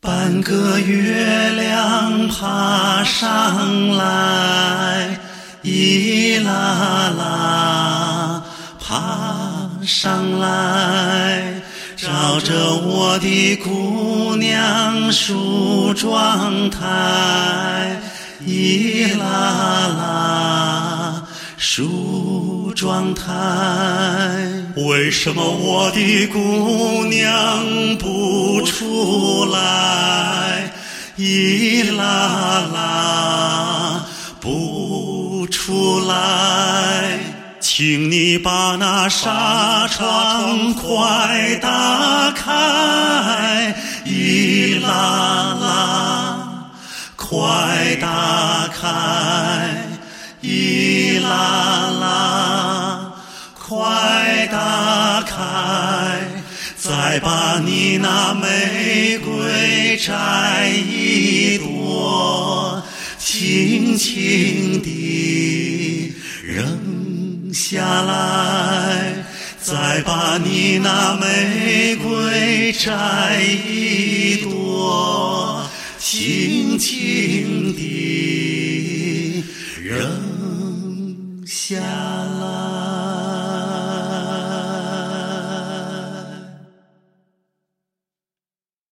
半个月亮爬上来，一啦啦爬上来，照着我的姑娘梳妆台，一啦啦梳状态。为什么我的姑娘不出来？一啦啦不出来，请你把那纱窗快打开。一啦啦快打开。一啦啦快打开，再把你那玫瑰摘一朵，轻轻地扔下来。再把你那玫瑰摘一朵，轻轻地扔下来。